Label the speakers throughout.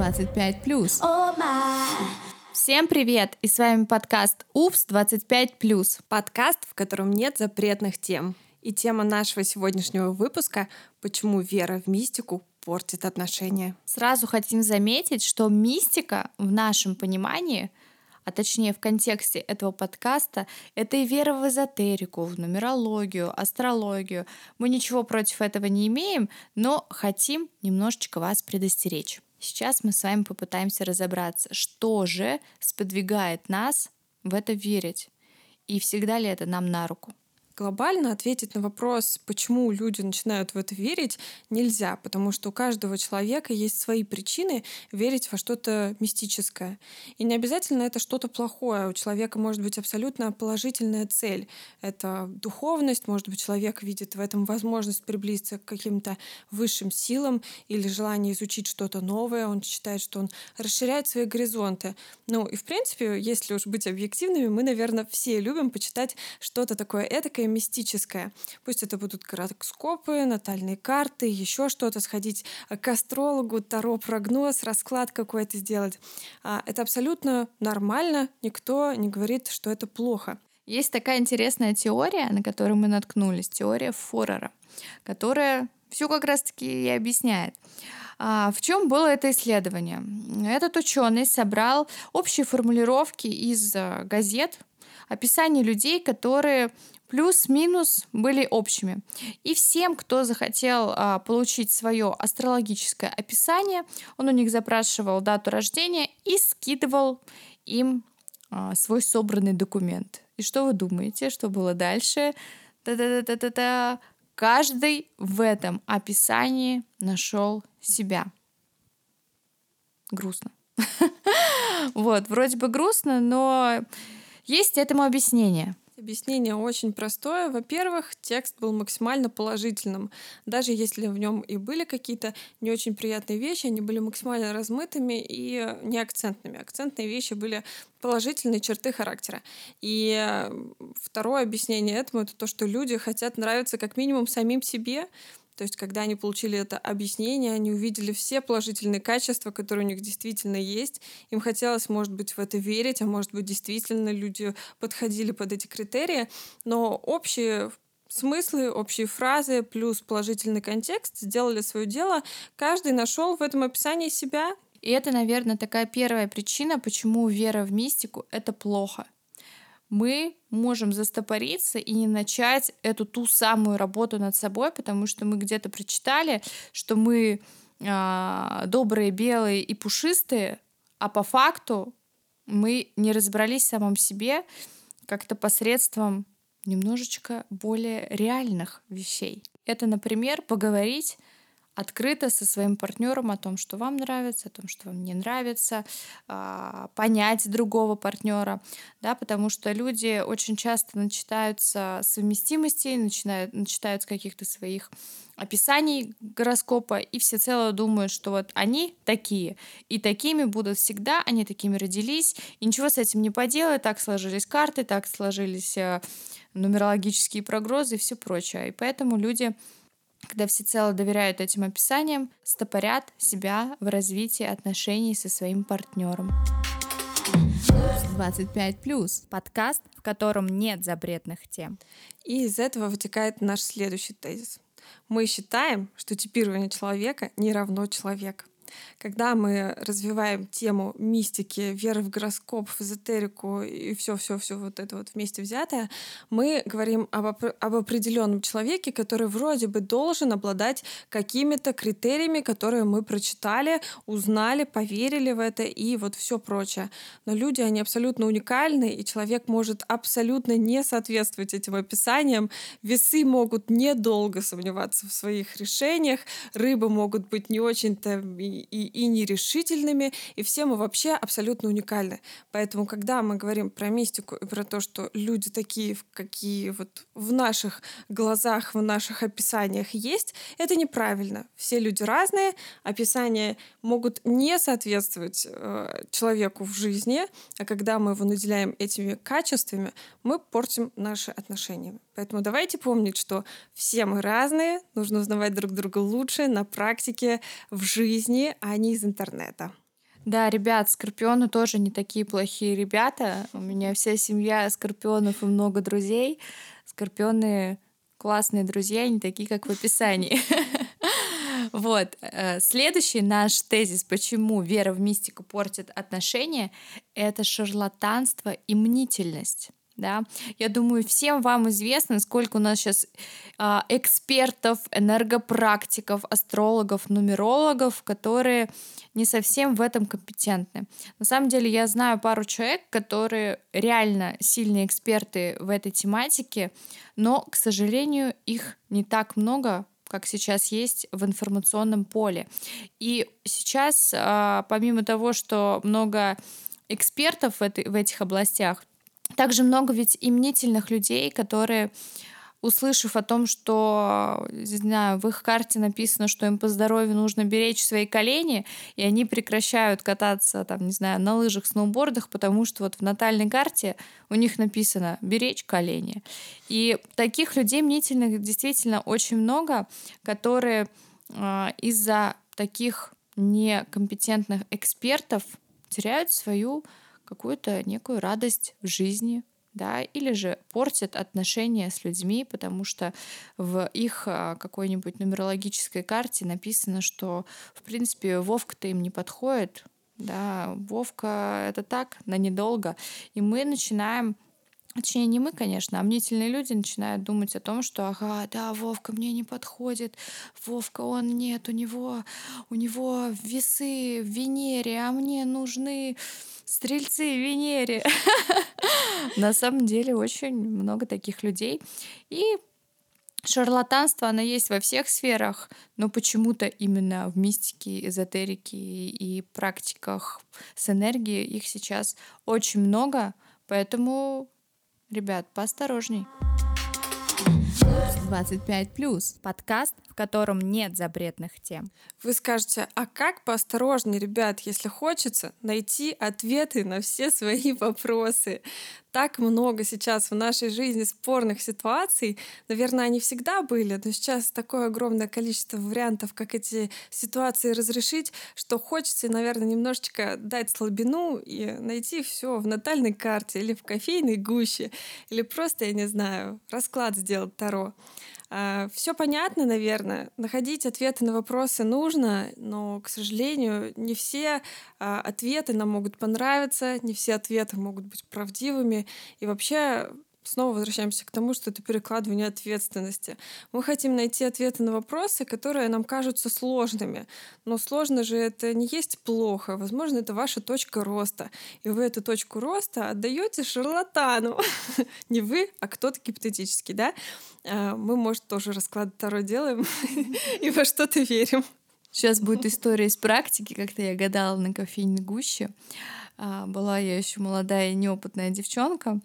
Speaker 1: 25+. Всем привет! И с вами подкаст УФС 25+.
Speaker 2: Подкаст, в котором нет запретных тем. И тема нашего сегодняшнего выпуска — почему вера в мистику портит отношения.
Speaker 1: Сразу хотим заметить, что мистика в нашем понимании — а точнее в контексте этого подкаста, это и вера в эзотерику, в нумерологию, астрологию. Мы ничего против этого не имеем, но хотим немножечко вас предостеречь. Сейчас мы с вами попытаемся разобраться, что же сподвигает нас в это верить, и всегда ли это нам на руку.
Speaker 2: Глобально ответить на вопрос, почему люди начинают в это верить, нельзя, потому что у каждого человека есть свои причины верить во что-то мистическое. И не обязательно это что-то плохое. У человека может быть абсолютно положительная цель. Это духовность, может быть, человек видит в этом возможность приблизиться к каким-то высшим силам или желание изучить что-то новое. Он считает, что он расширяет свои горизонты. Ну и, в принципе, если уж быть объективными, мы, наверное, все любим почитать что-то такое этакое, мистическое. Пусть это будут гороскопы, натальные карты, еще что-то, сходить к астрологу, таро прогноз, расклад какой-то сделать. А, это абсолютно нормально, никто не говорит, что это плохо.
Speaker 1: Есть такая интересная теория, на которую мы наткнулись, теория Форера, которая все как раз-таки и объясняет. А, в чем было это исследование? Этот ученый собрал общие формулировки из а, газет, описание людей, которые плюс-минус были общими. И всем, кто захотел а, получить свое астрологическое описание, он у них запрашивал дату рождения и скидывал им а, свой собранный документ. И что вы думаете, что было дальше? Та-та-та-та-та. Каждый в этом описании нашел себя. Грустно. Вот, вроде бы грустно, но есть этому объяснение.
Speaker 2: Объяснение очень простое. Во-первых, текст был максимально положительным. Даже если в нем и были какие-то не очень приятные вещи, они были максимально размытыми и не акцентными. Акцентные вещи были положительные черты характера. И второе объяснение этому — это то, что люди хотят нравиться как минимум самим себе, то есть, когда они получили это объяснение, они увидели все положительные качества, которые у них действительно есть. Им хотелось, может быть, в это верить, а может быть, действительно люди подходили под эти критерии. Но общие смыслы, общие фразы плюс положительный контекст сделали свое дело. Каждый нашел в этом описании себя.
Speaker 1: И это, наверное, такая первая причина, почему вера в мистику — это плохо мы можем застопориться и не начать эту ту самую работу над собой, потому что мы где-то прочитали, что мы э, добрые, белые и пушистые, а по факту мы не разобрались в самом себе как-то посредством немножечко более реальных вещей. Это, например, поговорить открыто со своим партнером о том, что вам нравится, о том, что вам не нравится, а, понять другого партнера, да, потому что люди очень часто начитаются совместимости, начинают, начитают каких-то своих описаний гороскопа и всецело думают, что вот они такие, и такими будут всегда, они такими родились, и ничего с этим не поделать, так сложились карты, так сложились э, нумерологические прогнозы и все прочее. И поэтому люди когда всецело доверяют этим описаниям, стопорят себя в развитии отношений со своим партнером. 25 плюс подкаст, в котором нет запретных тем.
Speaker 2: И из этого вытекает наш следующий тезис. Мы считаем, что типирование человека не равно человек. Когда мы развиваем тему мистики, веры в гороскоп, в эзотерику и все-все-все вот это вот вместе взятое, мы говорим об, об определенном человеке, который вроде бы должен обладать какими-то критериями, которые мы прочитали, узнали, поверили в это и вот все прочее. Но люди, они абсолютно уникальны, и человек может абсолютно не соответствовать этим описаниям. Весы могут недолго сомневаться в своих решениях, рыбы могут быть не очень-то и, и нерешительными, и все мы вообще абсолютно уникальны. Поэтому, когда мы говорим про мистику и про то, что люди такие, какие вот в наших глазах, в наших описаниях есть, это неправильно. Все люди разные, описания могут не соответствовать э, человеку в жизни, а когда мы его наделяем этими качествами, мы портим наши отношения. Поэтому давайте помнить, что все мы разные, нужно узнавать друг друга лучше на практике, в жизни, а не из интернета.
Speaker 1: Да, ребят, скорпионы тоже не такие плохие ребята. У меня вся семья скорпионов и много друзей. Скорпионы классные друзья, не такие, как в описании. Вот. Э, следующий наш тезис, почему вера в мистику портит отношения, это шарлатанство и мнительность да. Я думаю, всем вам известно, сколько у нас сейчас э, экспертов, энергопрактиков, астрологов, нумерологов, которые не совсем в этом компетентны. На самом деле я знаю пару человек, которые реально сильные эксперты в этой тематике, но, к сожалению, их не так много, как сейчас есть в информационном поле. И сейчас, а, помимо того, что много экспертов в, этой, в этих областях, также много ведь и людей, которые услышав о том, что, не знаю, в их карте написано, что им по здоровью нужно беречь свои колени, и они прекращают кататься, там, не знаю, на лыжах, сноубордах, потому что вот в натальной карте у них написано «беречь колени». И таких людей мнительных действительно очень много, которые э, из-за таких некомпетентных экспертов теряют свою какую-то некую радость в жизни, да, или же портят отношения с людьми, потому что в их а, какой-нибудь нумерологической карте написано, что, в принципе, Вовка-то им не подходит, да, Вовка — это так, на недолго, и мы начинаем Точнее, не мы, конечно, а мнительные люди начинают думать о том, что, ага, да, Вовка мне не подходит, Вовка, он нет, у него, у него весы в Венере, а мне нужны стрельцы в Венере. На самом деле очень много таких людей. И шарлатанство, оно есть во всех сферах, но почему-то именно в мистике, эзотерике и практиках с энергией их сейчас очень много, поэтому Ребят, поосторожней. 25 плюс. Подкаст, в котором нет запретных тем.
Speaker 2: Вы скажете, а как поосторожнее, ребят, если хочется найти ответы на все свои вопросы? так много сейчас в нашей жизни спорных ситуаций. Наверное, они всегда были, но сейчас такое огромное количество вариантов, как эти ситуации разрешить, что хочется, наверное, немножечко дать слабину и найти все в натальной карте или в кофейной гуще, или просто, я не знаю, расклад сделать Таро. А, Все понятно, наверное. Находить ответы на вопросы нужно, но, к сожалению, не все а, ответы нам могут понравиться, не все ответы могут быть правдивыми. И вообще снова возвращаемся к тому, что это перекладывание ответственности. Мы хотим найти ответы на вопросы, которые нам кажутся сложными. Но сложно же это не есть плохо. Возможно, это ваша точка роста. И вы эту точку роста отдаете шарлатану. Не вы, а кто-то гипотетический, да? А, мы, может, тоже расклад второй делаем и во что-то верим.
Speaker 1: Сейчас будет история из практики. Как-то я гадала на кофейной гуще. А, была я еще молодая и неопытная девчонка.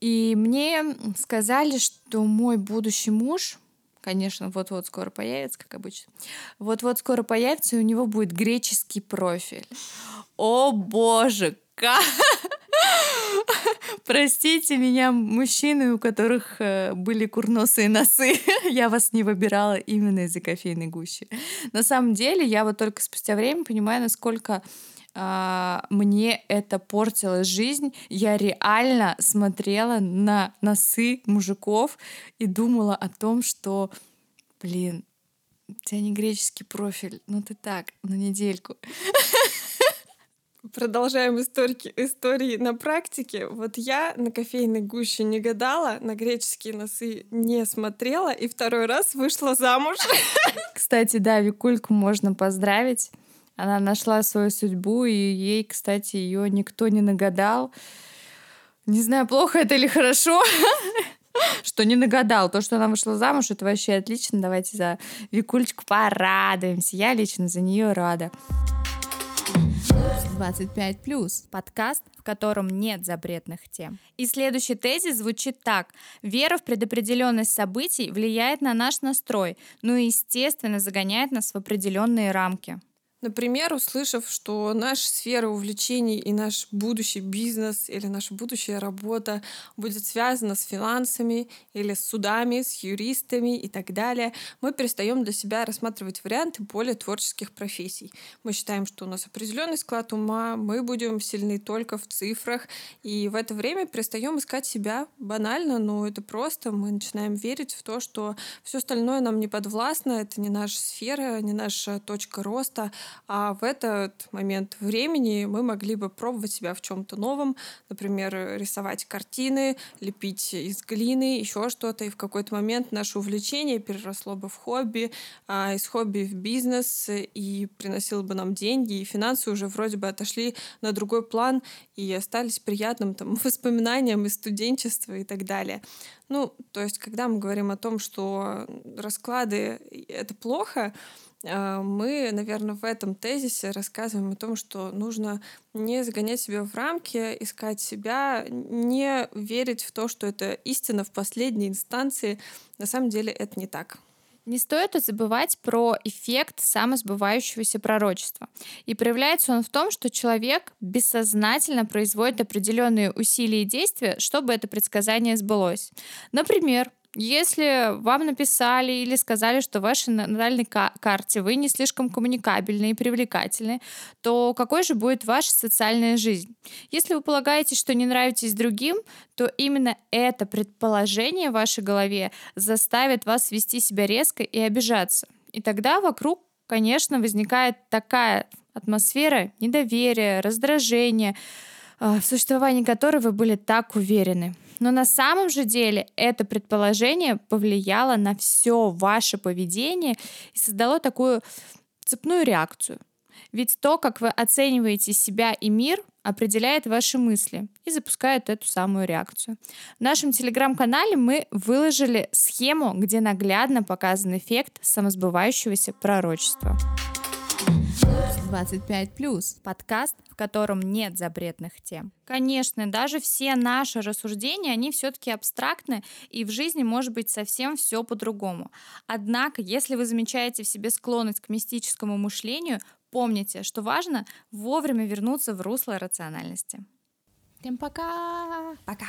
Speaker 1: И мне сказали, что мой будущий муж, конечно, вот-вот скоро появится, как обычно, вот-вот скоро появится, и у него будет греческий профиль. О боже, как... Простите меня, мужчины, у которых э, были курносые носы. я вас не выбирала именно из-за кофейной гущи. На самом деле, я вот только спустя время понимаю, насколько мне это портило жизнь. Я реально смотрела на носы мужиков и думала о том, что, блин, у тебя не греческий профиль, ну ты так, на недельку.
Speaker 2: Продолжаем историки, истории на практике. Вот я на кофейной гуще не гадала, на греческие носы не смотрела и второй раз вышла замуж.
Speaker 1: Кстати, да, Викульку можно поздравить. Она нашла свою судьбу, и ей, кстати, ее никто не нагадал. Не знаю, плохо это или хорошо, что не нагадал. То, что она вышла замуж, это вообще отлично. Давайте за Викульчику порадуемся. Я лично за нее рада. 25 плюс. Подкаст, в котором нет запретных тем. И следующий тезис звучит так. Вера в предопределенность событий влияет на наш настрой, ну и, естественно, загоняет нас в определенные рамки.
Speaker 2: Например, услышав, что наша сфера увлечений и наш будущий бизнес или наша будущая работа будет связана с финансами или с судами, с юристами и так далее, мы перестаем для себя рассматривать варианты более творческих профессий. Мы считаем, что у нас определенный склад ума, мы будем сильны только в цифрах, и в это время перестаем искать себя банально, но это просто мы начинаем верить в то, что все остальное нам не подвластно, это не наша сфера, не наша точка роста, а в этот момент времени мы могли бы пробовать себя в чем-то новом, например, рисовать картины, лепить из глины, еще что-то. И в какой-то момент наше увлечение переросло бы в хобби, а из хобби в бизнес и приносило бы нам деньги, и финансы уже вроде бы отошли на другой план и остались приятным там воспоминанием из студенчества и так далее. Ну, то есть, когда мы говорим о том, что расклады — это плохо, мы, наверное, в этом тезисе рассказываем о том, что нужно не загонять себя в рамки, искать себя, не верить в то, что это истина в последней инстанции. На самом деле это не так.
Speaker 1: Не стоит забывать про эффект самосбывающегося пророчества. И проявляется он в том, что человек бессознательно производит определенные усилия и действия, чтобы это предсказание сбылось. Например, если вам написали или сказали, что в вашей натальной карте вы не слишком коммуникабельны и привлекательны, то какой же будет ваша социальная жизнь? Если вы полагаете, что не нравитесь другим, то именно это предположение в вашей голове заставит вас вести себя резко и обижаться. И тогда вокруг, конечно, возникает такая атмосфера недоверия, раздражения, а, в существовании которой вы были так уверены. Но на самом же деле это предположение повлияло на все ваше поведение и создало такую цепную реакцию. Ведь то, как вы оцениваете себя и мир, определяет ваши мысли и запускает эту самую реакцию. В нашем телеграм-канале мы выложили схему, где наглядно показан эффект самосбывающегося пророчества. 25+. Подкаст, в котором нет запретных тем. Конечно, даже все наши рассуждения, они все-таки абстрактны, и в жизни может быть совсем все по-другому. Однако, если вы замечаете в себе склонность к мистическому мышлению, помните, что важно вовремя вернуться в русло рациональности. Всем пока!
Speaker 2: Пока!